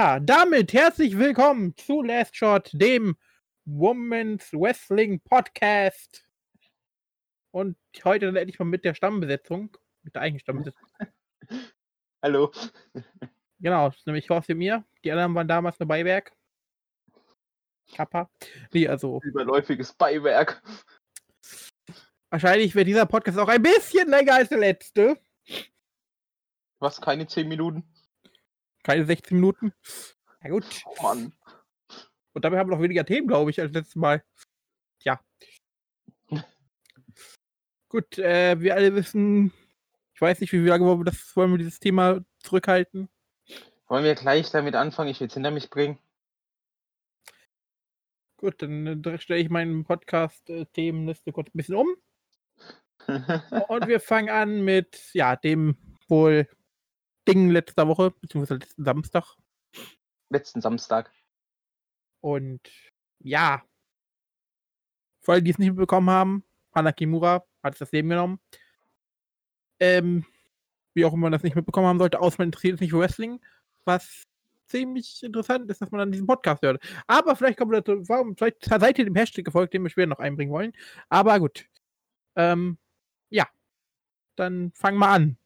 Ja, damit herzlich willkommen zu Last Shot, dem Women's Wrestling Podcast. Und heute dann endlich mal mit der Stammbesetzung, mit der eigenen Stammbesetzung. Hallo. Genau, das ist nämlich Horst und mir. Die anderen waren damals nur Beiwerk. Kappa. Nee, also. Überläufiges Beiwerk. Wahrscheinlich wird dieser Podcast auch ein bisschen länger als der letzte. Was, keine 10 Minuten? Keine 16 Minuten. Na gut. Oh Mann. Und dabei haben wir noch weniger Themen, glaube ich, als letztes Mal. Ja. gut, äh, wir alle wissen, ich weiß nicht, wie lange wollen wir, das, wollen wir dieses Thema zurückhalten. Wollen wir gleich damit anfangen? Ich will es hinter mich bringen. Gut, dann äh, stelle ich meinen Podcast-Themenliste kurz ein bisschen um. Und wir fangen an mit, ja, dem wohl Ding letzter Woche, beziehungsweise letzten Samstag. Letzten Samstag. Und ja, für alle, die es nicht mitbekommen haben, Hana Kimura hat das Leben genommen. Ähm, wie auch immer man das nicht mitbekommen haben sollte, außer man interessiert sich nicht für Wrestling, was ziemlich interessant ist, dass man dann diesen Podcast hört. Aber vielleicht kommt dazu, warum, vielleicht seid ihr dem Hashtag gefolgt, den wir später noch einbringen wollen. Aber gut. Ähm, ja. Dann fangen wir an.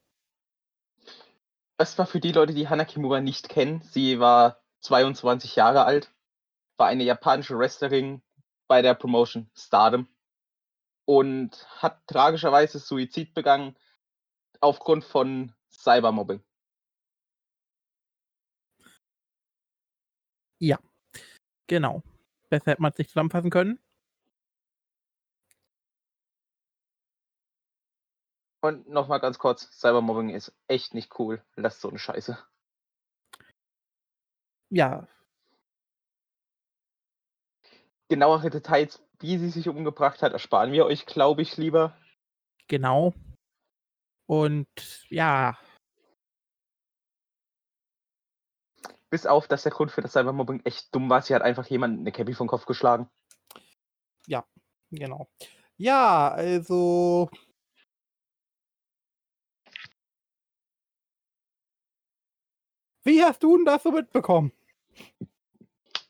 War für die Leute, die Hana Kimura nicht kennen. Sie war 22 Jahre alt, war eine japanische Wrestlerin bei der Promotion Stardom und hat tragischerweise Suizid begangen aufgrund von Cybermobbing. Ja, genau. Besser hätte man es nicht zusammenfassen können. Und nochmal ganz kurz, Cybermobbing ist echt nicht cool. Lasst so eine Scheiße. Ja. Genauere Details, wie sie sich umgebracht hat, ersparen wir euch, glaube ich, lieber. Genau. Und ja. Bis auf, dass der Grund für das Cybermobbing echt dumm war. Sie hat einfach jemanden eine Cappy vom Kopf geschlagen. Ja, genau. Ja, also Wie hast du denn das so mitbekommen?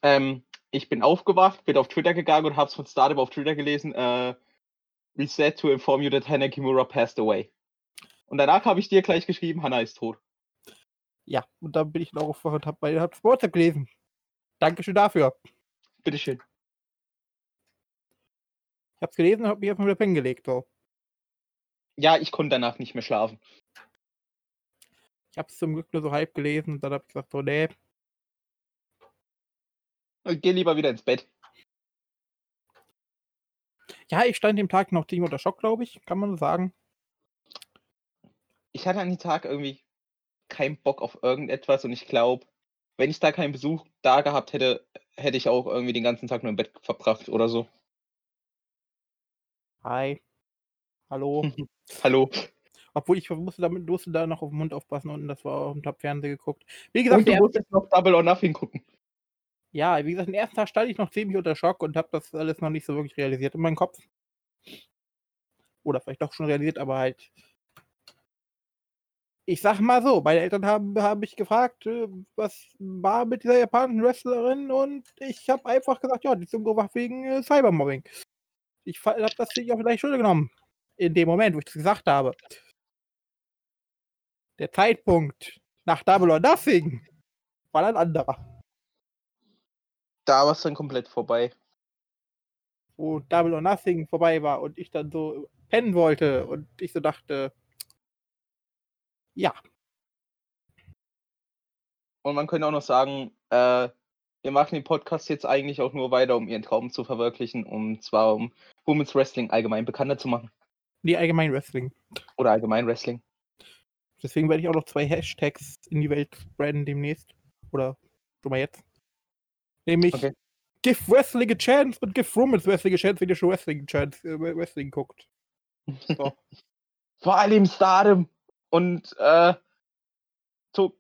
Ähm, ich bin aufgewacht, bin auf Twitter gegangen und hab's von Stardom auf Twitter gelesen. Äh, we said to inform you that Hana Kimura passed away. Und danach habe ich dir gleich geschrieben, Hannah ist tot. Ja, und dann bin ich noch aufgewacht und habe bei hab WhatsApp gelesen. Dankeschön dafür. Bitteschön. Ich hab's gelesen und hab mich erstmal wieder pennen gelegt. So. Ja, ich konnte danach nicht mehr schlafen. Ich habe es zum Glück nur so halb gelesen und dann habe ich gesagt, so, nee. Ich geh lieber wieder ins Bett. Ja, ich stand dem Tag noch ziemlich unter Schock, glaube ich, kann man so sagen. Ich hatte an dem Tag irgendwie keinen Bock auf irgendetwas und ich glaube, wenn ich da keinen Besuch da gehabt hätte, hätte ich auch irgendwie den ganzen Tag nur im Bett verbracht oder so. Hi. Hallo. Hallo. Obwohl ich musste, damit, musste da noch auf den Mund aufpassen und das war auf dem Top-Fernsehen geguckt. Wie gesagt, und du musstest noch Double or Nothing gucken. Ja, wie gesagt, den ersten Tag stand ich noch ziemlich unter Schock und habe das alles noch nicht so wirklich realisiert in meinem Kopf. Oder vielleicht doch schon realisiert, aber halt. Ich sag mal so, meine Eltern haben, haben mich gefragt, äh, was war mit dieser japanischen Wrestlerin und ich habe einfach gesagt, ja, die ist umgebracht wegen äh, Cybermobbing. Ich habe das auf gleich Schulter genommen. In dem Moment, wo ich das gesagt habe der Zeitpunkt nach Double or Nothing war ein anderer. Da war es dann komplett vorbei. Wo Double or Nothing vorbei war und ich dann so pennen wollte und ich so dachte, ja. Und man könnte auch noch sagen, äh, wir machen den Podcast jetzt eigentlich auch nur weiter, um ihren Traum zu verwirklichen, um zwar um Women's Wrestling allgemein bekannter zu machen. Nee, allgemein Wrestling. Oder allgemein Wrestling. Deswegen werde ich auch noch zwei Hashtags in die Welt spreaden demnächst. Oder schon mal jetzt. Nämlich okay. Give Wrestling a Chance und Give Women's Wrestling a Chance, wenn ihr schon Wrestling, Chance, äh, Wrestling guckt. So. Vor allem Stardom und äh, to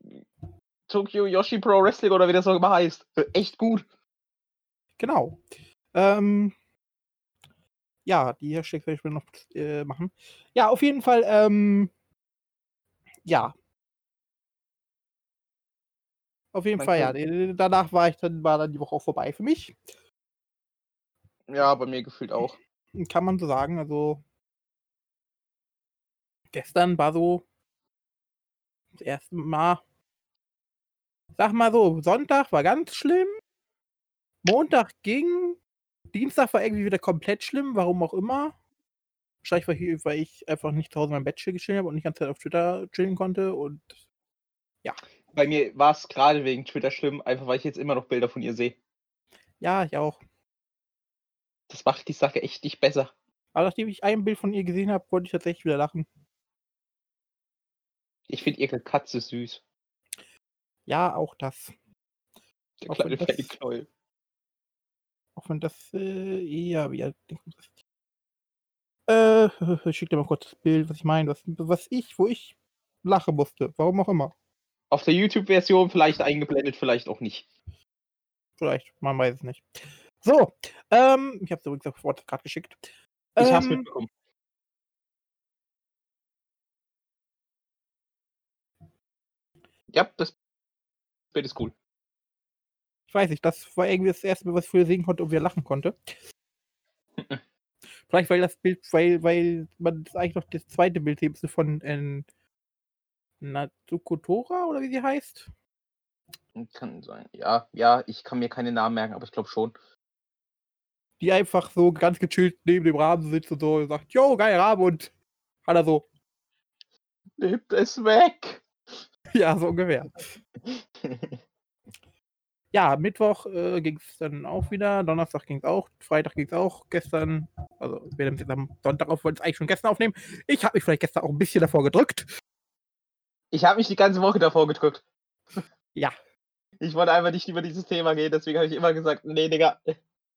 Tokyo Yoshi Pro Wrestling oder wie das auch immer heißt. Echt gut. Genau. Ähm, ja, die Hashtags werde ich mir noch äh, machen. Ja, auf jeden Fall, ähm, ja. Auf jeden Man Fall, ja. kann- äh, Danach war ich dann, war dann die Woche auch vorbei für mich. Ja, bei mir gefühlt auch. Kann man so sagen. Also gestern war so das erste Mal. Sag mal so, Sonntag war ganz schlimm. Montag ging. Dienstag war irgendwie wieder komplett schlimm, warum auch immer. Wahrscheinlich, weil ich, weil ich einfach nicht zu Hause in meinem Bett chill gechillt habe und nicht die ganze Zeit auf Twitter chillen konnte. Und Bei mir war es gerade wegen Twitter schlimm, einfach weil ich jetzt immer noch Bilder von ihr sehe. ja, ich auch. Das macht die Sache echt nicht besser. Aber nachdem ich ein Bild von ihr gesehen habe, konnte ich tatsächlich wieder lachen. Ich finde ihre Katze süß. Ja, auch das. Der Auch kleine wenn das- Fellknäuel. Auch wenn das äh, eher wie alt das- Äh, ich schick dir mal kurz das Bild, was ich meine, was, was ich, wo ich lachen musste. Warum auch immer. Auf der YouTube-Version vielleicht eingeblendet, vielleicht auch nicht. Vielleicht, man weiß es nicht. So, ähm, ich habe es übrigens auf WhatsApp gerade geschickt. Ich hab's Ähm, mitbekommen. Ja, das Bild ist cool. Ich weiß nicht, das war irgendwie das erste Mal, was ich früher sehen konnte und wieder lachen konnte. Vielleicht, weil das Bild, weil, weil man das eigentlich noch das zweite Bild sehen müsste von äh, Natsuko Tora oder wie sie heißt. Kann sein. Ja, ja, ich kann mir keine Namen merken, aber ich glaube schon. Die einfach so ganz gechillt neben dem Rahmen sitzt und so und sagt, yo, geil Rahmen und hat er so, Nimmt es weg! ja, so ungefähr. Ja, Mittwoch äh, ging es dann auch wieder, Donnerstag ging es auch, Freitag ging es auch, gestern, also wir nehmen es jetzt am Sonntag auf, wollten es eigentlich schon gestern aufnehmen. Ich habe mich vielleicht gestern auch ein bisschen davor gedrückt. Ich habe mich die ganze Woche davor gedrückt. Ja. Ich wollte einfach nicht über dieses Thema gehen, deswegen habe ich immer gesagt, nee, Digga,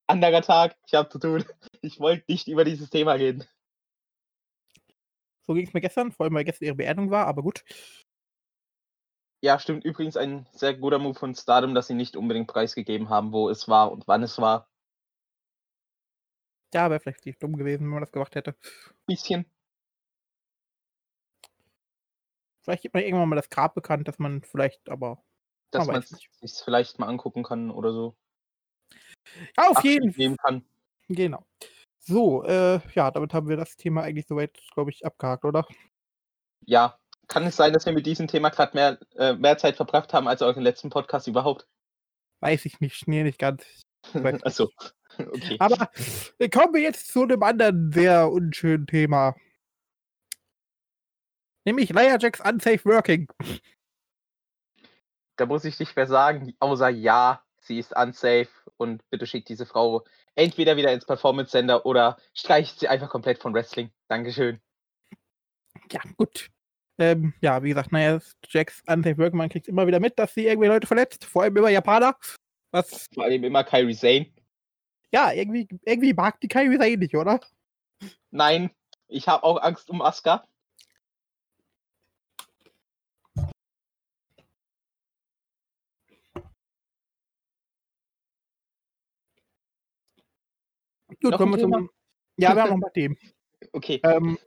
anderer Tag, ich habe zu tun. Ich wollte nicht über dieses Thema reden. So ging es mir gestern, vor allem weil gestern ihre Beerdigung war, aber gut. Ja, stimmt. Übrigens ein sehr guter Move von Stardom, dass sie nicht unbedingt preisgegeben haben, wo es war und wann es war. Ja, wäre vielleicht nicht dumm gewesen, wenn man das gemacht hätte. Bisschen. Vielleicht gibt man irgendwann mal das Grab bekannt, dass man vielleicht, aber Dass Man sich vielleicht mal angucken kann oder so. ja, auf Abschied jeden Fall. Genau. So, äh, ja, damit haben wir das Thema eigentlich soweit, glaube ich, abgehakt, oder? Ja. Kann es sein, dass wir mit diesem Thema gerade mehr, äh, mehr Zeit verbracht haben als euren letzten Podcast überhaupt? Weiß ich nicht, nee, nicht ganz. Achso. Okay. Aber äh, kommen wir jetzt zu einem anderen sehr unschönen Thema. Nämlich Jax Unsafe Working. Da muss ich nicht mehr sagen, außer ja, sie ist unsafe und bitte schickt diese Frau entweder wieder ins Performance Center oder streicht sie einfach komplett von Wrestling. Dankeschön. Ja, gut. Ähm, ja, wie gesagt, Nia Jax Unsafe Working, man kriegt immer wieder mit, dass sie irgendwie Leute verletzt, vor allem immer Japaner. Was, Vor allem immer Kyrie Zane. ja, irgendwie, irgendwie mag die Kairi Sane nicht, oder? Nein, ich habe auch Angst um Asuka. Gut, kommen wir zum. Ja, wir haben noch ein paar Themen. Okay. Ähm,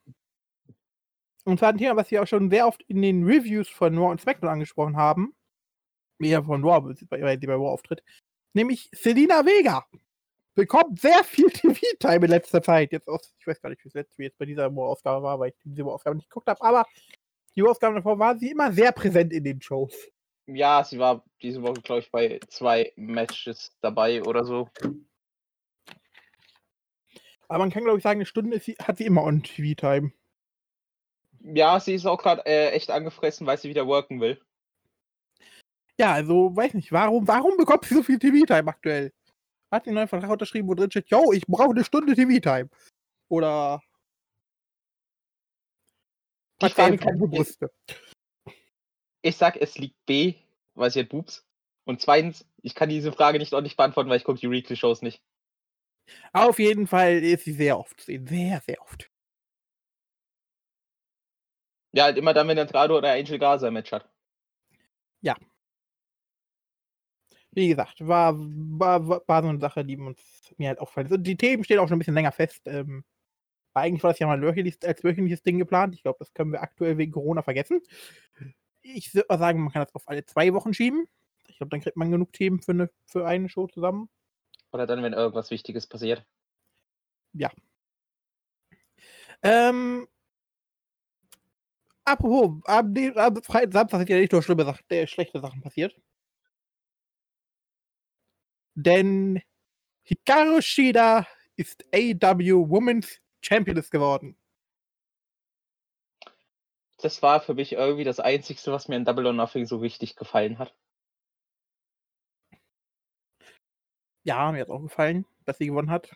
und zwar ein Thema, was wir auch schon sehr oft in den Reviews von Raw und SmackDown angesprochen haben. Mehr von Raw, weil sie bei Raw auftritt. Nämlich Selina Vega. Bekommt sehr viel TV-Time in letzter Zeit. Jetzt aus, ich weiß gar nicht, wie es jetzt, wie jetzt bei dieser Raw-Ausgabe war, weil ich diese Raw-Ausgabe nicht geguckt habe, aber die Raw-Ausgabe davor war sie immer sehr präsent in den Shows. Ja, sie war diese Woche, glaube ich, bei zwei Matches dabei oder so. Aber man kann, glaube ich, sagen, eine Stunde sie, hat sie immer on TV-Time. Ja, sie ist auch gerade äh, echt angefressen, weil sie wieder worken will. Ja, also, weiß nicht, warum, warum bekommt sie so viel TV-Time aktuell? Hat einen neuen Vertrag unterschrieben, wo drin steht, yo, ich brauche eine Stunde TV-Time. Oder ich, Brüste. ich sag, es liegt B, weil sie hat Boobs. Und zweitens, ich kann diese Frage nicht ordentlich beantworten, weil ich gucke die Weekly-Shows nicht. Auf jeden Fall ist sie sehr oft zu sehen. Sehr, sehr oft. Ja, halt immer dann, wenn Andrade oder Angel Gaza ein Match hat. Wie gesagt, war, war, war- war so eine Sache, die uns mir halt auffällt. Und die Themen stehen auch schon ein bisschen länger fest. Ähm, eigentlich war das ja mal ein wöchentliches, als wöchentliches Ding geplant. Ich glaube, das können wir aktuell wegen Corona vergessen. Ich würde mal sagen, man kann das auf alle zwei Wochen schieben. Ich glaube, dann kriegt man genug Themen für eine, für eine Show zusammen. Oder dann, wenn irgendwas Wichtiges passiert. Ähm, apropos, am, dem- am Freitag, Samstag sind ja nicht nur schlimme Sachen, äh, schlechte Sachen passiert. Denn Hikaru Shida ist AW Women's Championess geworden. Das war für mich irgendwie das Einzige, was mir in Double or Nothing so richtig gefallen hat. Ja, mir hat auch gefallen, dass sie gewonnen hat.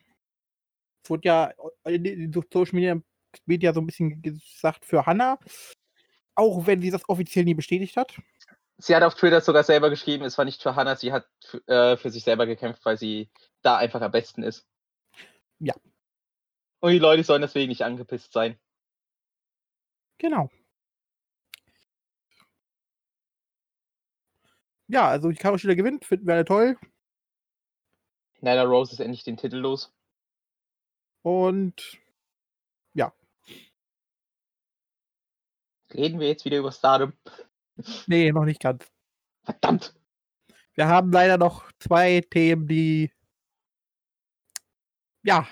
Es wurde ja in den Social Media, Media so ein bisschen gesagt für Hannah. Auch wenn sie das offiziell nie bestätigt hat. Sie hat auf Twitter sogar selber geschrieben, es war nicht für Hannah, sie hat äh, für sich selber gekämpft, weil sie da einfach am besten ist. Ja. Und die Leute sollen deswegen nicht angepisst sein. Genau. Ja, also Hikaru Shida gewinnt, finden wir alle toll. Nyla Rose ist endlich den Titel los. Und Reden wir jetzt wieder über Stardom. nee, noch nicht ganz. Verdammt! Wir haben leider noch zwei Themen, die ja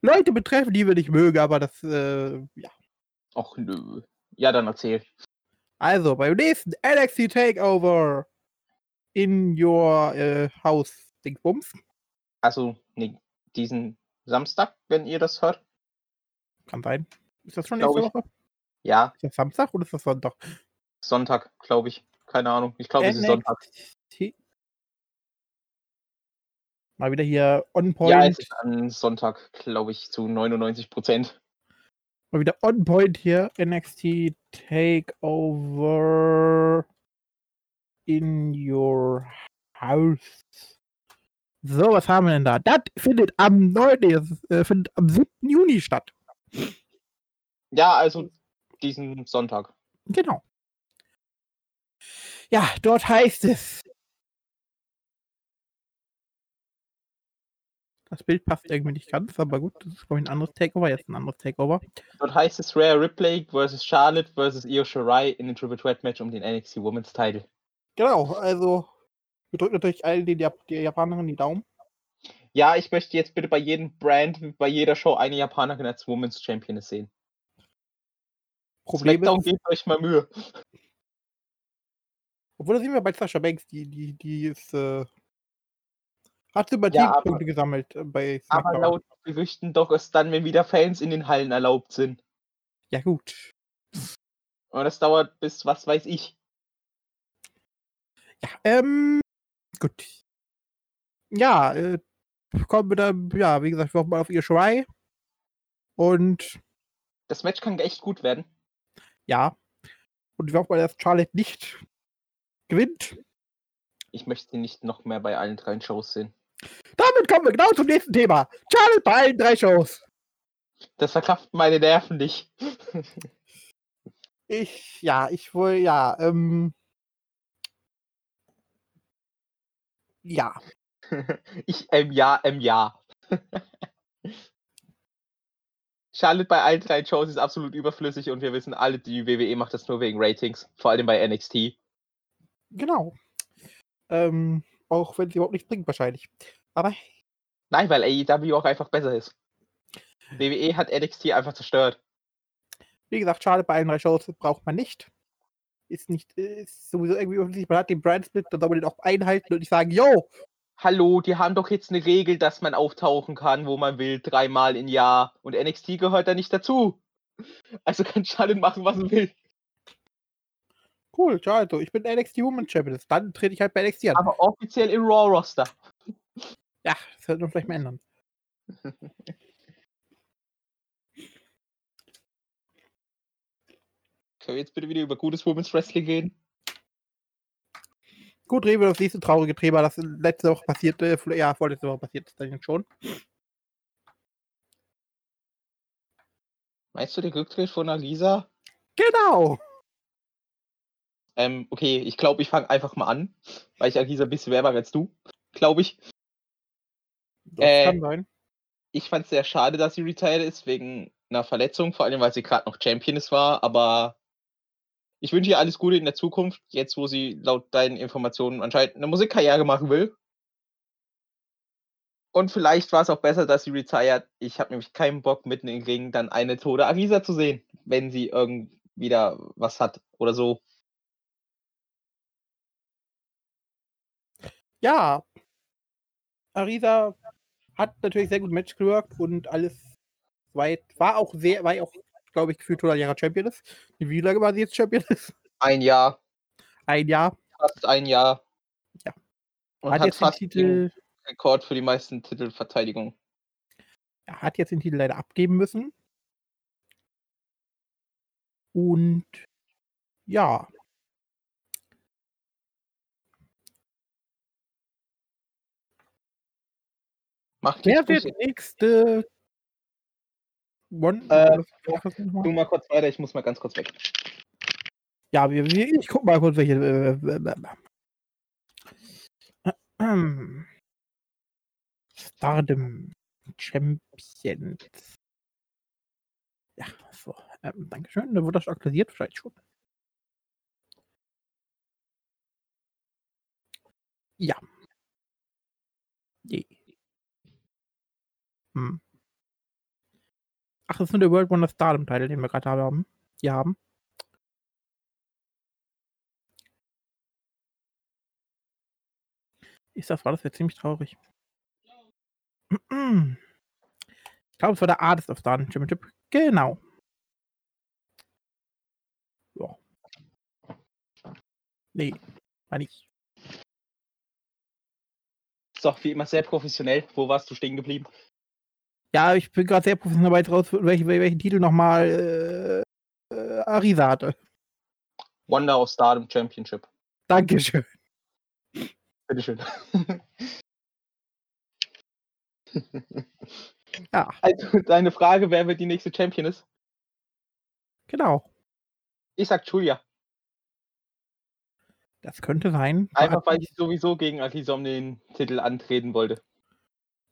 Leute betreffen, die wir nicht mögen, aber das äh, ja. Och nö. Ja, dann erzähl. Also beim nächsten NXT Takeover in your äh, House Dingsbums. Also, nee, diesen Samstag, wenn ihr das hört. Kann sein. Ist das schon nächste Woche? Ja, Ist das Samstag oder ist das Sonntag? Sonntag, glaube ich. Keine Ahnung. Ich glaube, es ist Sonntag. NXT. Mal wieder hier on point. Ja, es ist am Sonntag, glaube ich, zu 99 Prozent. Mal wieder on point hier. NXT Takeover in your house. So, was haben wir denn da? Das findet am 9. nee, das ist, äh, findet am 7. Juni statt. Ja, also diesen Sonntag. Genau. Ja, dort heißt es. Das Bild passt irgendwie nicht ganz, aber gut, das ist glaube ich ein anderes Takeover, jetzt ein anderes Takeover. Dort heißt es Rare Ripley versus Charlotte versus Io Shirai in den Triple Threat Match um den NXT Women's Title. Genau, also wir drücken natürlich allen den Jap die Japanerinnen die Daumen. Ja, ich möchte jetzt bitte bei jedem Brand, bei jeder Show eine Japanerin als Women's Championess sehen. Problem Smackdown ist, gebt euch mal Mühe. obwohl das sehen wir bei Sasha Banks, die, die, die ist, äh, hat Ja, Sympathiepunkte aber- gesammelt äh, bei Aber SmackDown. laut Gerüchten doch erst dann, wenn wieder Fans in den Hallen erlaubt sind. Ja gut. Und das dauert bis, was weiß ich. Ja, ähm, gut. Ja, äh, kommen wir dann, ja, wie gesagt, wir hoffen mal auf ihr Shirai. Und Das Match kann echt gut werden. Ja, und wir hoffen mal, dass Charlotte nicht gewinnt. Ich möchte sie nicht noch mehr bei allen drei Shows sehen. Damit kommen wir genau zum nächsten Thema. Charlotte bei allen drei Shows. Das verkraft meine Nerven nicht. Ich, ja, ich wohl, ja, ähm, ja, Ich, ähm, ja, ähm, ja. Charlotte bei allen drei Shows ist absolut überflüssig und wir wissen alle, die WWE macht das nur wegen Ratings. Vor allem bei NXT. genau. Ähm, auch wenn sie überhaupt nichts bringt, wahrscheinlich. Aber Nein, weil AEW auch einfach besser ist. WWE hat NXT einfach zerstört. Wie gesagt, schade, bei allen drei Shows braucht man nicht. Ist nicht, ist sowieso irgendwie offensichtlich, man hat den Brand Split, dann soll man den auch einhalten und nicht sagen, yo, Hallo, die haben doch jetzt eine Regel, dass man auftauchen kann, wo man will, dreimal im Jahr. Und NXT gehört da nicht dazu. Also kann Charlotte machen, was sie will. cool, schade, ich bin NXT Woman Champion, dann trete ich halt bei NXT an. Aber offiziell im Raw-Roster. Ja, das sollte man vielleicht mal ändern. Können wir jetzt bitte wieder über gutes Women's Wrestling reden? Gut, reden wir das nächste traurige Thema, das letzte Woche passierte, ja, vorletzte Woche passiert ist dann schon. Meinst du den Rücktritt von Alisa? Genau! Ähm, okay, ich glaube, ich fange einfach mal an, weil ich Alisa ein bisschen mag als du, glaube ich. Das Äh, kann sein. Ich fand es sehr schade, dass sie retired ist, wegen einer Verletzung, vor allem, weil sie gerade noch Championess war, aber Ich wünsche ihr alles Gute in der Zukunft, jetzt wo sie laut deinen Informationen anscheinend eine Musikkarriere machen will. Und vielleicht war es auch besser, dass sie retired. Ich habe nämlich keinen Bock, mitten im Ring dann eine tote Arisa zu sehen, wenn sie irgend wieder was hat oder so. Ja. Arisa hat natürlich sehr gut Match gewirkt und alles weit. War auch sehr, war auch, glaube ich, gefühlt 100 Jahre Champion ist. Wie lange war sie jetzt Champion ist? Ein Jahr. Ein Jahr. Fast ein Jahr. Ja. Und hat, hat, jetzt den fast Titel, den Rekord für die meisten Titelverteidigungen. er hat jetzt den Titel leider abgeben müssen. Und ja. Macht Wer wird nächste One? Äh? Du mal kurz weiter, ich muss mal ganz kurz weg. Ja, wir, ich guck mal kurz, welche. Äh, äh, äh, äh, Stardom Champions. Ja, so. Ähm, Dankeschön. Da wurde das aktualisiert, vielleicht schon. Ja. Je. Hm. Ach, das ist nur der World Wonder Stardom Title, den wir gerade haben. Hier haben. Ist das, war das jetzt ziemlich traurig. Ich glaube, es war der Artist of Stardom Championship. Genau. Ja. Nee, war nicht. So, wie immer sehr professionell. Wo warst du stehen geblieben? Ja, ich bin gerade sehr professionell dabei raus, welchen, welchen Titel nochmal äh, äh, Arisa hatte. Wonder of Stardom Championship. Dankeschön. Bitteschön. Ja, Also, deine Frage, wer wird die nächste Champion ist? genau. Ich sag Julia. Das könnte sein. Einfach weil ich sowieso gegen Akisa um den Titel antreten wollte.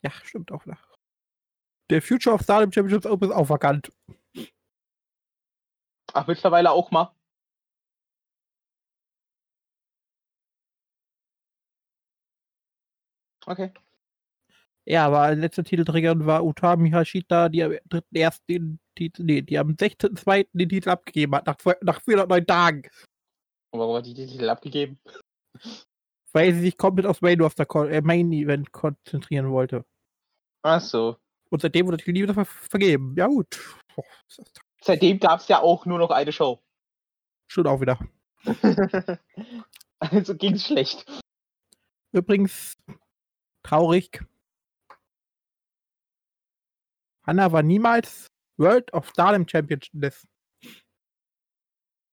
Ja, stimmt auch wieder. Der Future of Stardom Championships Open ist auch vakant. Ach, mittlerweile auch mal. Okay. Ja, aber letzte Titelträgerin war Utami Hashita, die am dritten ersten den Titel, nee, die am 16.2. den Titel abgegeben hat, nach, nach 409 Tagen. Und warum hat die den Titel abgegeben? Weil sie sich komplett aufs Main, äh, Main Event konzentrieren wollte. Ach so. Und seitdem wurde die wieder ver vergeben. Ja, gut. Seitdem gab es ja auch nur noch eine Show. Stimmt auch wieder. also ging's schlecht. Übrigens, traurig. Hanna war niemals World of Stardom Championess.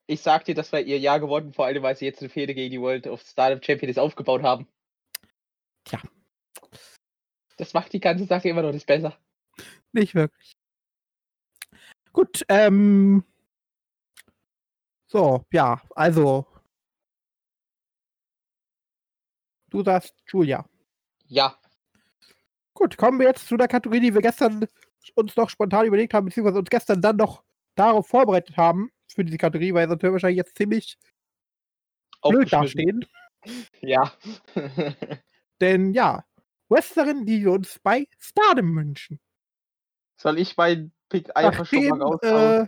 Ich sag dir, das war ihr Jahr geworden, vor allem weil sie jetzt eine Fehde gegen die World of Stardom Champions aufgebaut haben. Tja. Das macht die ganze Sache immer noch nicht besser. Nicht wirklich. Gut, ähm. So, ja, also. Du sagst Julia. Ja. Gut, kommen wir jetzt zu der Kategorie, die wir gestern uns noch spontan überlegt haben, beziehungsweise uns gestern dann noch darauf vorbereitet haben, für diese Kategorie, weil sonst wir wahrscheinlich jetzt ziemlich blöd dastehen. Ja. Denn ja, Wrestlerin, die wir uns bei Stardom wünschen. Soll ich meinen Pick einfach schon Nachdem mal raushauen? äh,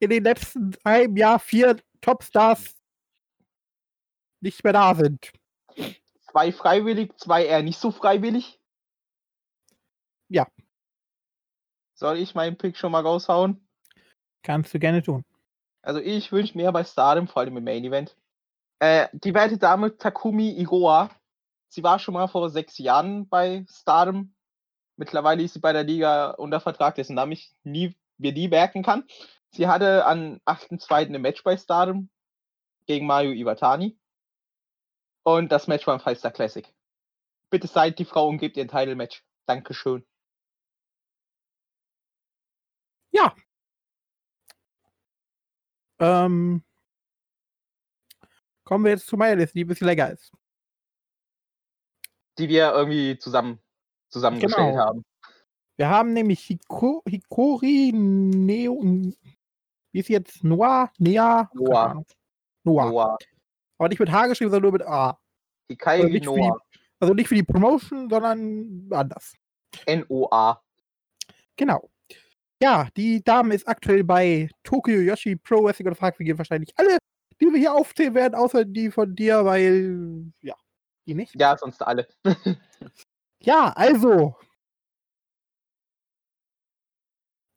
in den letzten einem Jahr vier Topstars nicht mehr da sind. Zwei freiwillig, zwei eher nicht so freiwillig? Ja. Soll ich meinen Pick schon mal raushauen? Kannst du gerne tun. Also ich wünsche mir bei Stardom, vor allem im Main Event, äh, die werte Dame Takumi Iroha. Sie war schon mal vor sechs Jahren bei Stardom. Mittlerweile ist sie bei der Liga unter Vertrag, dessen Namen ich nie, mir nie merken kann. Sie hatte an 8.2. ein Match bei Stardom gegen Mayu Iwatani. Und das Match war im Five Star Classic. Bitte seid die Frau und gebt ihr ein Title-Match. Dankeschön. Ähm, kommen wir jetzt zu meiner Liste, die ein bisschen länger ist. Die wir irgendwie zusammen zusammengestellt Genau. haben. Wir haben nämlich Hiko, Hikori Neo, Wie ist jetzt? Noah? Nea? Noah. Noah. Noah. Aber nicht mit H geschrieben, sondern nur mit A. Die Also für die, Noah. also nicht für die Promotion, sondern anders. N-O-A. Genau. Ja, die Dame ist aktuell bei Tokyo Yoshi Pro Wrestling und fragt, wir gehen wahrscheinlich alle, die wir hier aufzählen werden, außer die von dir, weil, ja, die nicht. Ja, sonst alle. Ja, also.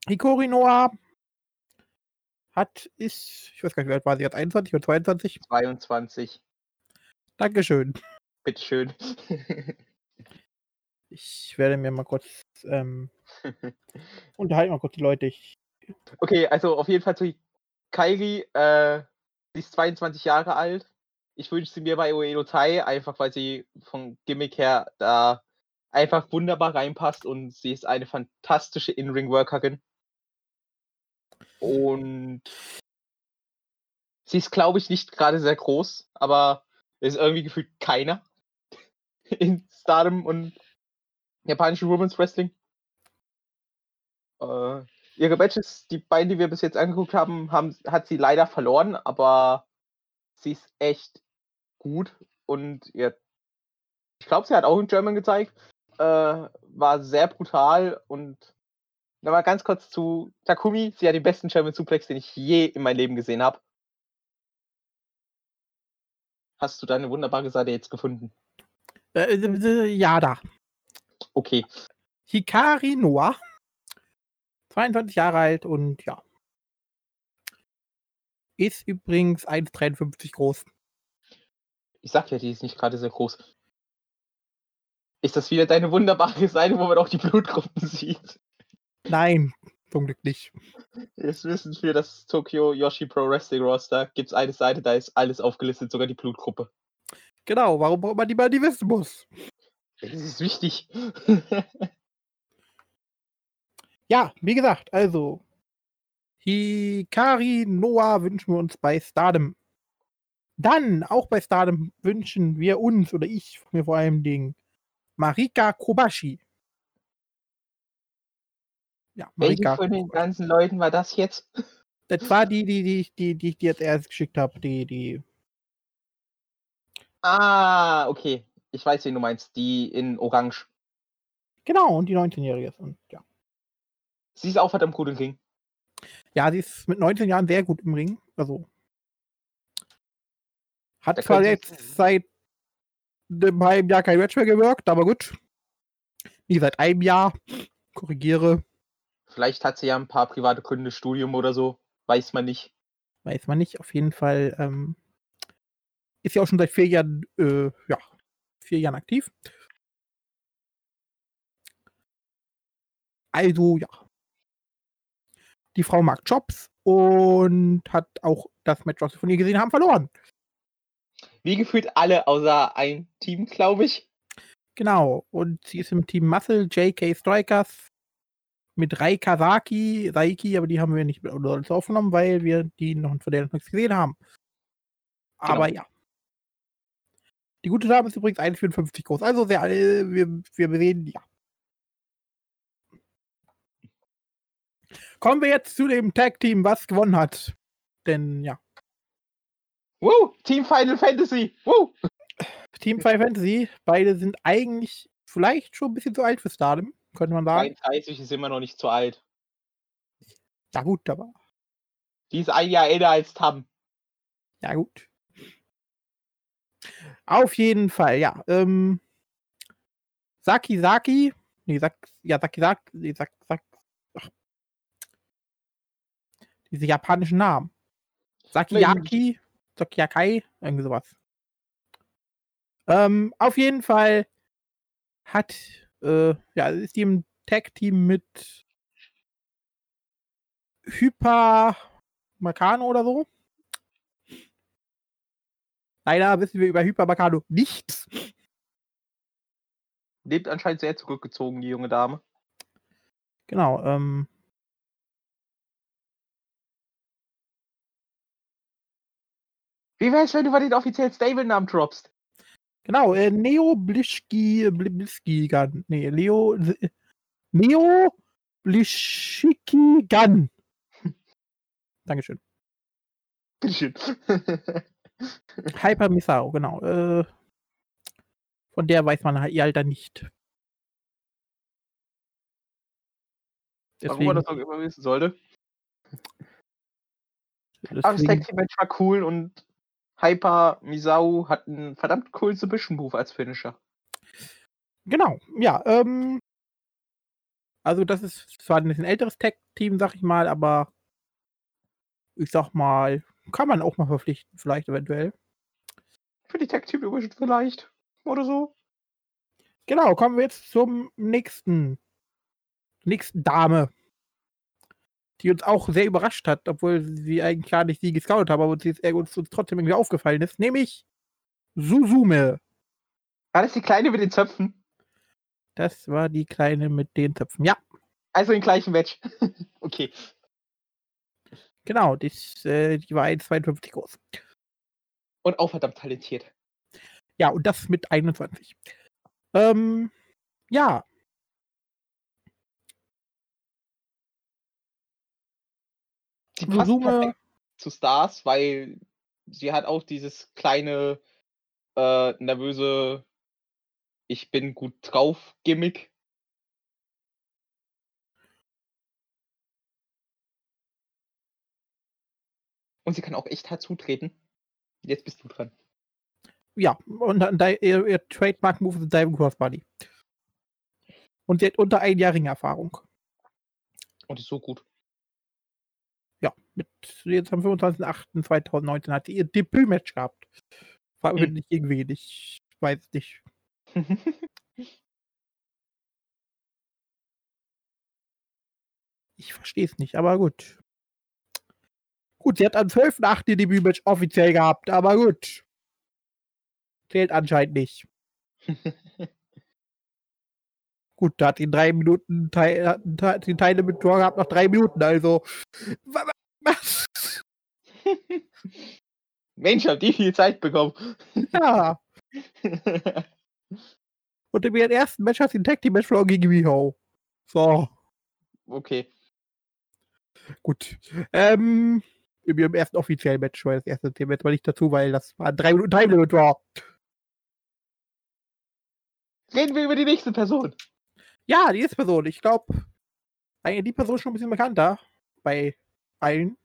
Hikori Noah hat, ist, ich weiß gar nicht, wie alt war sie jetzt, 21 oder 22? 22. Dankeschön. Bitteschön. Ich werde mir mal kurz, ähm, unterhalten mal kurz die Leute. Ich, okay, also auf jeden Fall zu Kairi. Äh, sie ist 22 Jahre alt. Ich wünsche sie mir bei Ueno Tai, einfach weil sie vom Gimmick her da einfach wunderbar reinpasst und sie ist eine fantastische In-Ring-Workerin. Und sie ist, glaube ich, nicht gerade sehr groß, aber ist irgendwie gefühlt keiner in Stardom und japanischen Women's Wrestling. Äh, ihre Matches, die beiden, die wir bis jetzt angeguckt haben, haben, hat sie leider verloren, aber sie ist echt gut und ihr, ich glaube, sie hat auch in German gezeigt, äh, war sehr brutal und nochmal ganz kurz zu Takumi, sie hat den besten German Suplex, den ich je in meinem Leben gesehen habe. Hast du deine wunderbare Seite jetzt gefunden? äh, äh, ja, da. Okay. Hikari Noah, 22 Jahre alt und ja. Ist übrigens 1,53 groß. Ich sag ja, die ist nicht gerade sehr groß. Ist das wieder deine wunderbare Seite, wo man auch die Blutgruppen sieht? Nein, zum Glück nicht. Jetzt wissen für das Tokyo Yoshi Pro Wrestling Roster gibt es eine Seite, da ist alles aufgelistet, sogar die Blutgruppe. Genau, warum braucht man die mal die wissen muss? Das ist wichtig. Ja, wie gesagt, also Hikari Noah wünschen wir uns bei Stardom. Dann, auch bei Stardom, wünschen wir uns, oder ich mir vor allem Dingen, Marika Kobashi. Ja, Welche Marika. von den ganzen Leuten war das jetzt? Das war die, die, die, die, die ich dir jetzt erst geschickt habe. Die, die. Ah, okay. Ich weiß, wen du meinst. Die in Orange. Genau, und die 19-Jährige ist. Und ja. Sie ist auch verdammt gut im Ring. ja, sie ist mit 19 Jahren sehr gut im Ring. Also. Hat zwar jetzt seit einem halben Jahr kein Match mehr gewirkt, aber gut. Nie seit einem Jahr. Korrigiere. Vielleicht hat sie ja ein paar private Gründe, Studium oder so. Weiß man nicht. Weiß man nicht. Auf jeden Fall ähm, ist ja auch schon seit vier Jahren, äh, ja, vier Jahren aktiv. Also, ja. Die Frau mag Jobs und hat auch das Match, was wir von ihr gesehen haben, verloren. Wie gefühlt alle außer ein Team, glaube ich. Genau. Und sie ist im Team Muscle, JK Strikers mit Rai Kazaki, Saiki, aber die haben wir nicht mit uns aufgenommen, weil wir die noch von der noch nichts gesehen haben. Aber ja. Die gute Dame ist übrigens 1,54 groß. Also sehr, äh, wir, wir sehen, ja. Kommen wir jetzt zu dem Tag-Team, was gewonnen hat. Denn ja, Woo! Team Final Fantasy! Woo! Team 5 Fantasy, beide sind eigentlich vielleicht schon ein bisschen zu alt für Stardom, könnte man sagen. 33 ist immer noch nicht zu alt. Ja gut, aber Die ist ein Jahr älter als Tam. Ja, gut. Auf jeden Fall, ja. Ähm, Saki Saki. Nee, Sak, ja, Saki Saki. Nee, Sak, Sak, ach. Diese japanischen Namen. Sakiyaki, Sakiyakai, irgendwie sowas. Ähm, auf jeden Fall hat, äh, ja, ist die im Tag-Team mit Hyper Makano oder so. Leider wissen wir über Hyper Makano nichts. Lebt anscheinend sehr zurückgezogen, die junge Dame. Genau, ähm. Wie wär's, wenn du mal den offiziellen Stable-Namen droppst? Genau, äh, Neo Blischki, Bl- Bliski Gun. Nee, Leo. Neo Blischiki Gun. Dankeschön. Bitteschön. Hyper Misao, genau. Äh, von der weiß man halt ihr Alter nicht. Warum man Deswegen, das auch immer wissen sollte. Aber das deswegen Tag Match war cool und Hyper Misao hat einen verdammt coolen Submission Move als Finisher. genau, ja. Ähm, also das ist zwar ein bisschen älteres Tag-Team, sag ich mal, aber ich sag mal, kann man auch mal verpflichten, vielleicht eventuell. Für die Tag Team Division vielleicht. Oder so. Genau, kommen wir jetzt zum nächsten, nächsten Dame, die uns auch sehr überrascht hat, obwohl sie eigentlich gar nicht sie gescoutet haben, aber sie ist uns, uns trotzdem irgendwie aufgefallen ist, nämlich Suzume. War das die Kleine mit den Zöpfen? Das war die Kleine mit den Zöpfen. Ja, Also im gleichen Match. okay. genau, die, ist, äh, die war 1,52 groß. Und auch verdammt talentiert. Ja, und das mit 21. Ähm, ja. Sie passt perfekt zu Stars, weil sie hat auch dieses kleine, äh, nervöse Ich bin gut drauf Gimmick. Und sie kann auch echt hart zutreten. Jetzt bist du dran. ja, und dann ihr, ihr Trademark-Move ist Diving Crossbody. Und sie hat unter ein Jahr Ringerfahrung. Und ist so gut. Mit jetzt am 25.08.2019 hat sie ihr Debütmatch gehabt. Frag mich Mhm. nicht wen, ich weiß es nicht. Ich verstehe es nicht, aber gut. Gut, sie hat am 12.08. ihr Debütmatch offiziell gehabt, aber gut. Zählt anscheinend nicht. Gut, da hat sie drei Minuten Teil, hat die Teile mit Tor gehabt nach drei Minuten, also. Mensch, hab die viel Zeit bekommen. Ja. Und in ihrem ersten Match hat sie ein Tag Team Match verloren gegen Miho. So, okay. gut. Ähm, in ihrem ersten offiziellen Match war das erste Team Match war nicht dazu, weil das war ein drei Minuten Time Limit war. Reden wir über die nächste Person. Ja, die ist Person. Ich glaube, eigentlich die Person schon ein bisschen bekannter bei allen.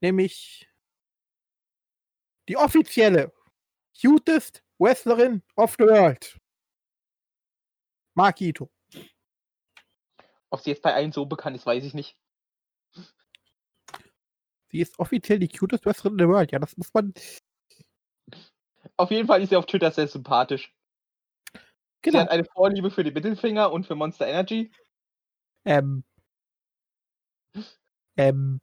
Nämlich die offizielle cutest Wrestlerin of the World. Markito. Ob sie jetzt bei allen so bekannt ist, weiß ich nicht. Sie ist offiziell die cutest Wrestlerin in the World. Ja, das muss man. Auf jeden Fall ist sie auf Twitter sehr sympathisch. Sie Genau. hat eine Vorliebe für die Mittelfinger und für Monster Energy. Ähm. Ähm.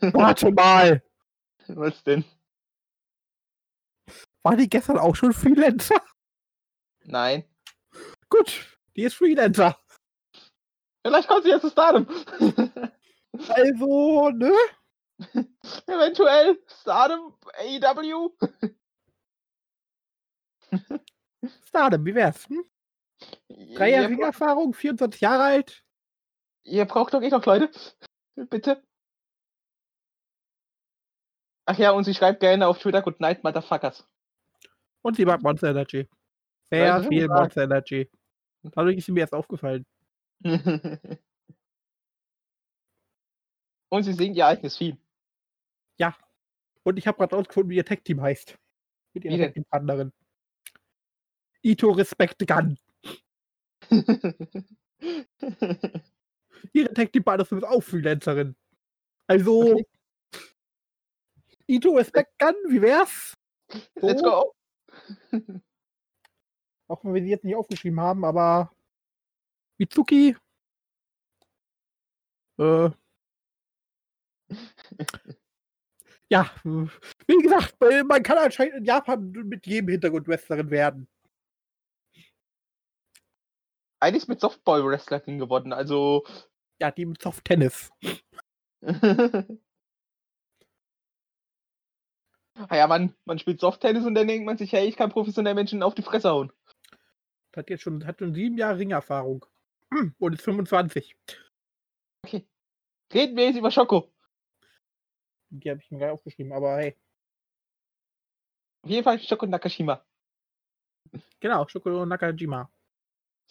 Warte mal. Was denn? War die gestern auch schon Freelancer? Nein. Gut, die ist Freelancer. Vielleicht kommt sie jetzt zu Stardom. Also, ne? Eventuell Stardom, AEW. Stardom, wie wär's? Hm? Drei Jahre Ihr, Ringerfahrung, 24 Jahre alt. ihr braucht doch eh noch Leute. Bitte. Ach ja, und sie schreibt gerne auf Twitter Good Night, Motherfuckers. Und sie mag Monster Energy. Ja, Sehr ist viel. Monster Energy. Dadurch ist sie mir erst aufgefallen. und sie singt ihr eigenes Theme. Und ich habe gerade rausgefunden, wie ihr Tech-Team heißt. Mit ihrer? Tech-Team-Partnerin. Ito Respect Gun. Ihre Tech-Team-Partnerin ist auch Freelancerin. Also, Okay. Ito Respect Gun, wie wär's? Let's So, go. Auch wenn wir sie jetzt nicht aufgeschrieben haben, aber Mitsuki. Äh, ja, wie gesagt, äh, man kann anscheinend in Japan mit jedem Hintergrund-Wrestlerin werden. Eigentlich ist mit Softball-Wrestlerin geworden, also. Ja, die mit Soft Tennis. ah ja, man, man spielt Soft-Tennis und dann denkt man sich, hey, ich kann professionell Menschen auf die Fresse hauen. Hat jetzt schon, hat schon sieben Jahre Ringerfahrung. Und ist 25. Reden wir jetzt über Schoko. Die habe ich mir gar nicht aufgeschrieben, aber hey. Auf jeden Fall Shoko Nakashima. Genau, Shoko Nakajima.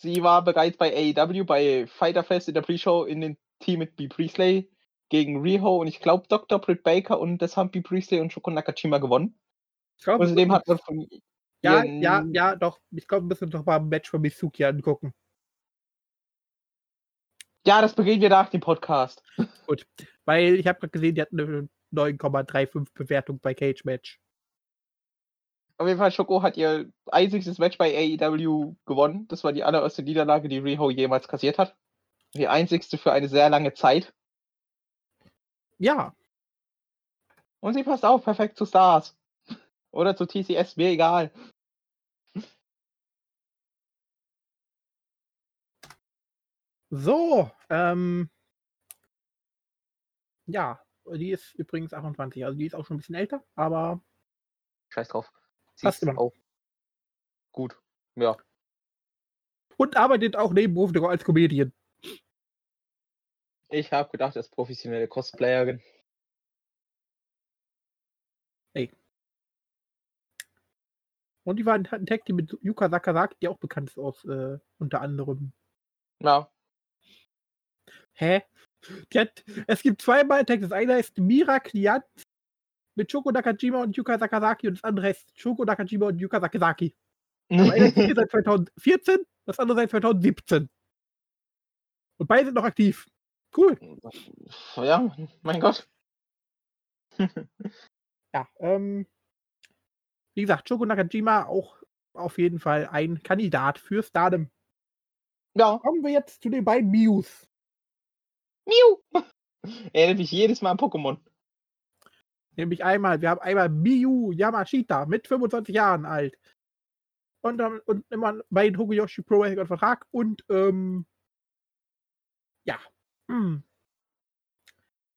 Sie war bereits bei AEW, bei Fighter Fest in der Pre-Show in den Team mit B. Priestley gegen Riho und ich glaube Dr. Britt Baker und das haben B. Priestley und Shoko Nakajima gewonnen. Ich glaube, Außerdem hat man von ja, ja, ja, doch. Ich glaube, wir müssen doch mal ein Match von Mitsuki angucken. Ja, das bereden wir nach dem Podcast. Weil ich habe gerade gesehen, die hatten eine 9,35 Bewertung bei Cage Match. Auf jeden Fall, Shoko hat ihr einziges Match bei AEW gewonnen. Das war die allererste Niederlage, die Riho jemals kassiert hat. Die einzigste für eine sehr lange Zeit. Ja, Und sie passt auch perfekt zu Stars. Oder zu TCS, mir egal. so. Ähm, ja, die ist übrigens 28. Also die ist auch schon ein bisschen älter, aber Scheiß drauf. Passt immer auch gut. Ja. und arbeitet auch nebenberuflich als Comedian. Ich habe gedacht, ist professionelle Cosplayerin. Und die war ein ein Tag Team mit Yuka Sakazaki, die auch bekannt ist aus äh, unter anderem. Ja. Hä? Die hat, es gibt zweimal Tag. Das eine heißt Mira Kliant mit Shoko Nakajima und Yuka Sakazaki und das andere heißt Shoko Nakajima und Yuka Sakazaki. Das eine ist seit 2014, das andere seit 2017. Und beide sind noch aktiv. Cool. ja, mein Gott. Ja, ähm, wie gesagt, Shoko Nakajima auch auf jeden Fall ein Kandidat für Stardom. Ja. Kommen wir jetzt zu den beiden Mius. Miu. Erinnert mich jedes Mal an Pokémon. Nämlich einmal, wir haben einmal Miyu Yamashita mit 25 Jahren alt. Und, und immer bei Tokuyoshi Pro Wrestling unter Vertrag und ähm, ja. Hm.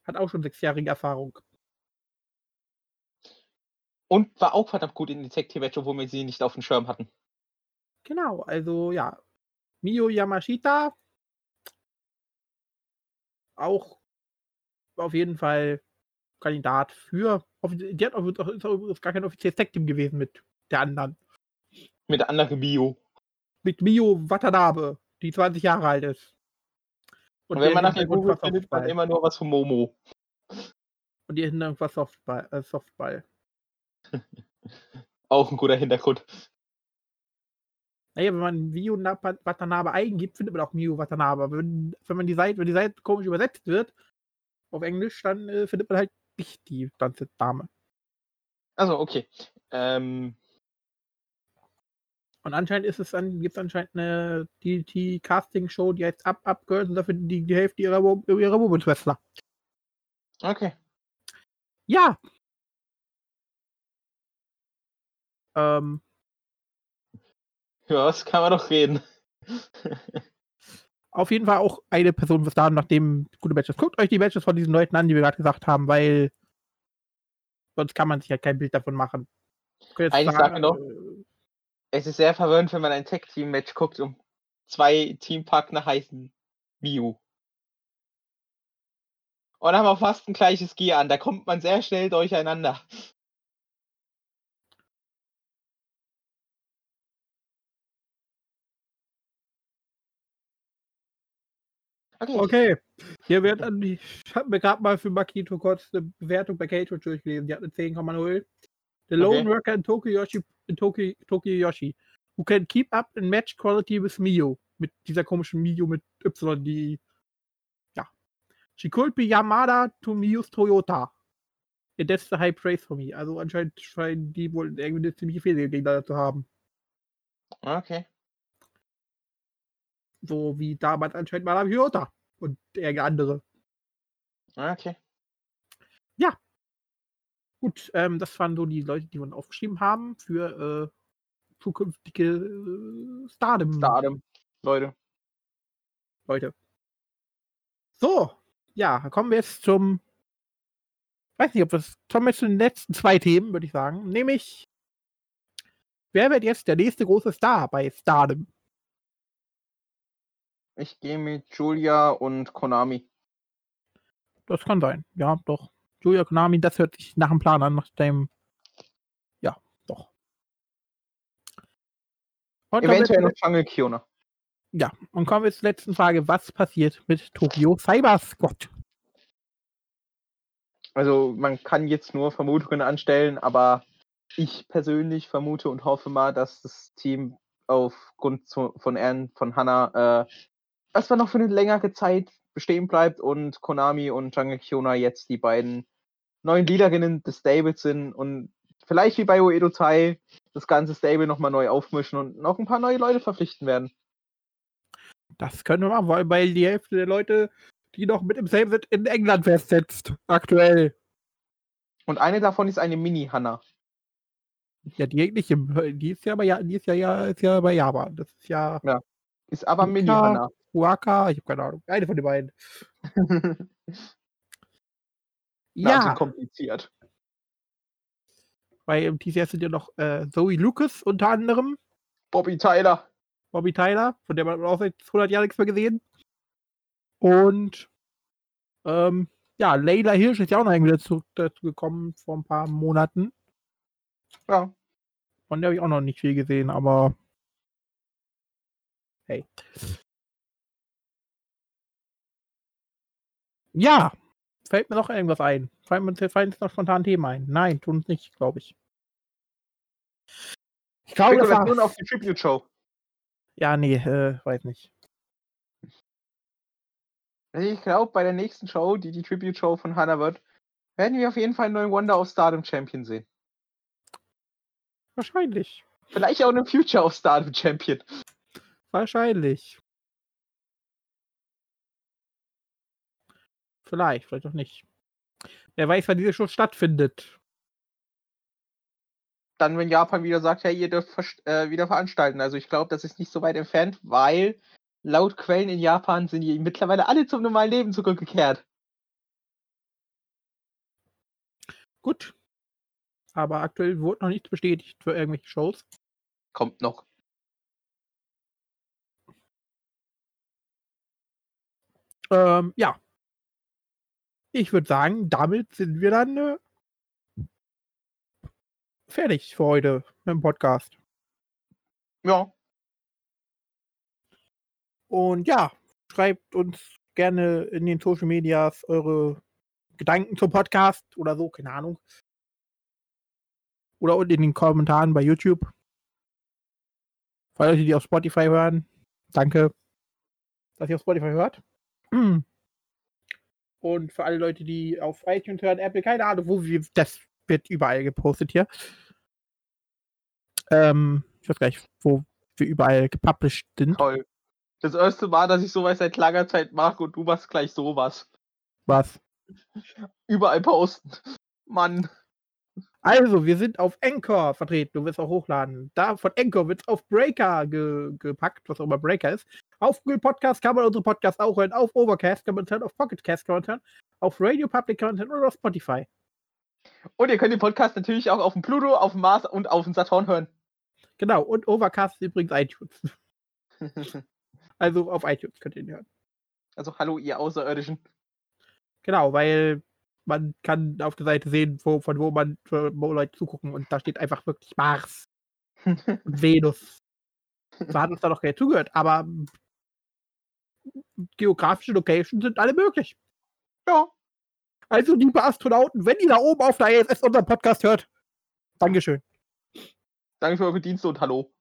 Hat auch schon sechsjährige Erfahrung. Und war auch verdammt gut in Detective Match, obwohl wir sie nicht auf dem Schirm hatten. Genau, also ja. Miyu Yamashita auch auf jeden Fall Kandidat für. Die hat auch, ist auch übrigens gar kein offizielles Tag-Team gewesen mit der anderen. Mit der anderen Bio. Mit Miyu Watanabe, die 20 Jahre alt ist. Und, wenn der man nach der Hintergrund googelt, findet man immer nur was von Momo. Und ihr Hintergrund war Softball. Äh, Softball. Auch ein guter Hintergrund. Naja, wenn man Napa- Watanabe eingibt, findet man auch Miyu Watanabe. Wenn, wenn man die Seite, wenn die Seite komisch übersetzt wird auf Englisch, dann äh, findet man halt nicht die ganze Dame. Also, okay. Ähm, Und anscheinend ist es an, gibt es anscheinend eine DT-Casting-Show, die heißt Up Up Girls und dafür die, die Hälfte ihrer, ihrer Women's Wrestler. okay. Ja. Ähm, Ja, das kann man doch reden. auf jeden Fall auch eine Person bis dahin, nachdem gute Matches. Guckt euch die Matches von diesen Leuten an, die wir gerade gesagt haben, weil sonst kann man sich halt kein Bild davon machen. Eine Sache noch. äh, Es ist sehr verwirrend, wenn man ein Tag-Team-Match guckt und zwei Teampartner heißen Miu. Und haben auch fast ein gleiches Gear an. Da kommt man sehr schnell durcheinander. Okay. Okay, hier wird an die, ich habe mir gerade mal für Makito kurz eine Bewertung bei Match durchgelesen, die hat eine 10,0. The lone Okay. worker in Tokiyoshi, in Toki, Tokiyoshi, who can keep up in match quality with Mio, mit dieser komischen Mio mit Y, die, ja. She could be Yamada to Miu's Toyota. And that's the high praise for me. Also anscheinend scheinen die wohl irgendwie eine ziemliche Fehler gegeneinander zu haben. Okay. So wie damals anscheinend Madame Toyota und der andere. Okay. Gut, ähm, das waren so die Leute, die wir aufgeschrieben haben für äh, zukünftige äh, Stardom Stardom. Leute. Leute. So, ja, kommen wir jetzt zum. Weiß nicht, ob das. Kommen wir zu den letzten zwei Themen, würde ich sagen. Nämlich, wer wird jetzt der nächste große Star bei Stardom? Ich gehe mit Julia und Konami. Das kann sein. Ja, doch. Julia Konami, das hört sich nach dem Plan an, nach dem. Ja, doch. Und Eventuell noch Jungle Kiona. Ja, und kommen wir zur letzten Frage. Was passiert mit Tokyo Cyber Scott? Also, man kann jetzt nur Vermutungen anstellen, aber ich persönlich vermute und hoffe mal, dass das Team aufgrund von von Hannah äh, erstmal noch für eine längere Zeit bestehen bleibt und Konami und Jungle Kiona jetzt die beiden neuen Leaderinnen des Stables sind und vielleicht wie bei Uedo Tai das ganze Stable nochmal neu aufmischen und noch ein paar neue Leute verpflichten werden. Das können wir machen, weil bei die Hälfte der Leute, die noch mit im Save sind, in England festsetzt. Aktuell. Und eine davon ist eine Mini-Hanna. Ja, die nicht die ist ja bei die ist ja, ja, ist ja bei Japan. Das ist ja. Ja. Ist aber Mini-Hanna. Huaka, ich habe keine Ahnung. Eine von den beiden. ja. kompliziert. Bei im TCS sind ja noch äh, Zoe Lucas unter anderem. Bobby Tyler. Bobby Tyler, von dem man auch seit 100 Jahren nichts mehr gesehen. Und ähm, ja, Leila Hirsch ist ja auch noch irgendwie dazu, dazu gekommen vor ein paar Monaten. Ja. Von der habe ich auch noch nicht viel gesehen, aber hey. Ja, fällt mir noch irgendwas ein. Fallen mir fallen noch spontan Themen ein? Nein, tun es nicht, glaube ich. Ich glaube, das war... auf die Tribute-Show. Ja, nee, äh, weiß nicht. Also ich glaube, bei der nächsten Show, die die Tribute-Show von Hannah wird, werden wir auf jeden Fall einen neuen Wonder of Stardom Champion sehen. Wahrscheinlich. Vielleicht auch einen Future of Stardom Champion. Wahrscheinlich. Vielleicht, vielleicht auch nicht. Wer weiß, wann diese Show stattfindet. Dann, wenn Japan wieder sagt, hey, ihr dürft äh, wieder veranstalten. Also ich glaube, das ist nicht so weit entfernt, weil laut Quellen in Japan sind die mittlerweile alle zum normalen Leben zurückgekehrt. Gut. Aber aktuell wurde noch nichts bestätigt für irgendwelche Shows. Kommt noch. Ähm, ja, ich würde sagen, damit sind wir dann äh, fertig für heute mit dem Podcast. Ja. Und ja, schreibt uns gerne in den Social Medias eure Gedanken zum Podcast oder so, keine Ahnung. Oder unten in den Kommentaren bei YouTube. Für Leute, die auf Spotify hören, danke, dass ihr auf Spotify hört. Und für alle Leute, die auf iTunes hören, Apple, keine Ahnung, wo wir, das wird überall gepostet hier. Ähm, ich weiß gar nicht, wo wir überall gepublished sind. Toll. Das erste Mal, dass ich sowas seit langer Zeit mache und du machst gleich sowas. Was? Überall posten. Mann. Also, wir sind auf Anchor vertreten. Du wirst auch hochladen. Da von Anchor wird es auf Breaker ge gepackt, was auch immer Breaker ist. Auf Google Podcast kann man unsere Podcasts auch hören. Auf Overcast kann man hören. Auf Pocketcast kann man hören. Auf Radio Public kann man hören oder auf Spotify. Und ihr könnt den Podcast natürlich auch auf dem Pluto, auf dem Mars und auf dem Saturn hören. Genau. Und Overcast ist übrigens iTunes. also auf iTunes könnt ihr ihn hören. Also hallo, ihr Außerirdischen. Genau, weil man kann auf der Seite sehen, wo, von wo man wo Leute zugucken und da steht einfach wirklich Mars und Venus. So hat uns da noch keiner zugehört, aber geografische Locations sind alle möglich. Ja. Also, liebe Astronauten, wenn ihr da oben auf der ISS unseren Podcast hört, Dankeschön. Danke für eure Dienste und hallo.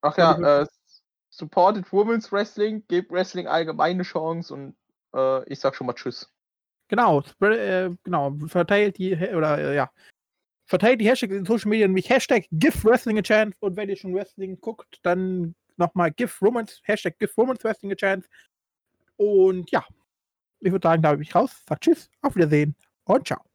Ach ja, äh, supported Women's Wrestling, gebt Wrestling allgemeine Chance und äh, ich sag schon mal Tschüss. Genau, äh, genau, verteilt die, oder äh, ja, verteilt die Hashtags in Social Media, nämlich Hashtag Give Wrestling a Chance und wenn ihr schon Wrestling guckt, dann nochmal Give Romance, Hashtag Give Romance Wrestling a Chance. Und ja, ich würde sagen, da bin ich raus. Sag Tschüss, auf Wiedersehen und ciao.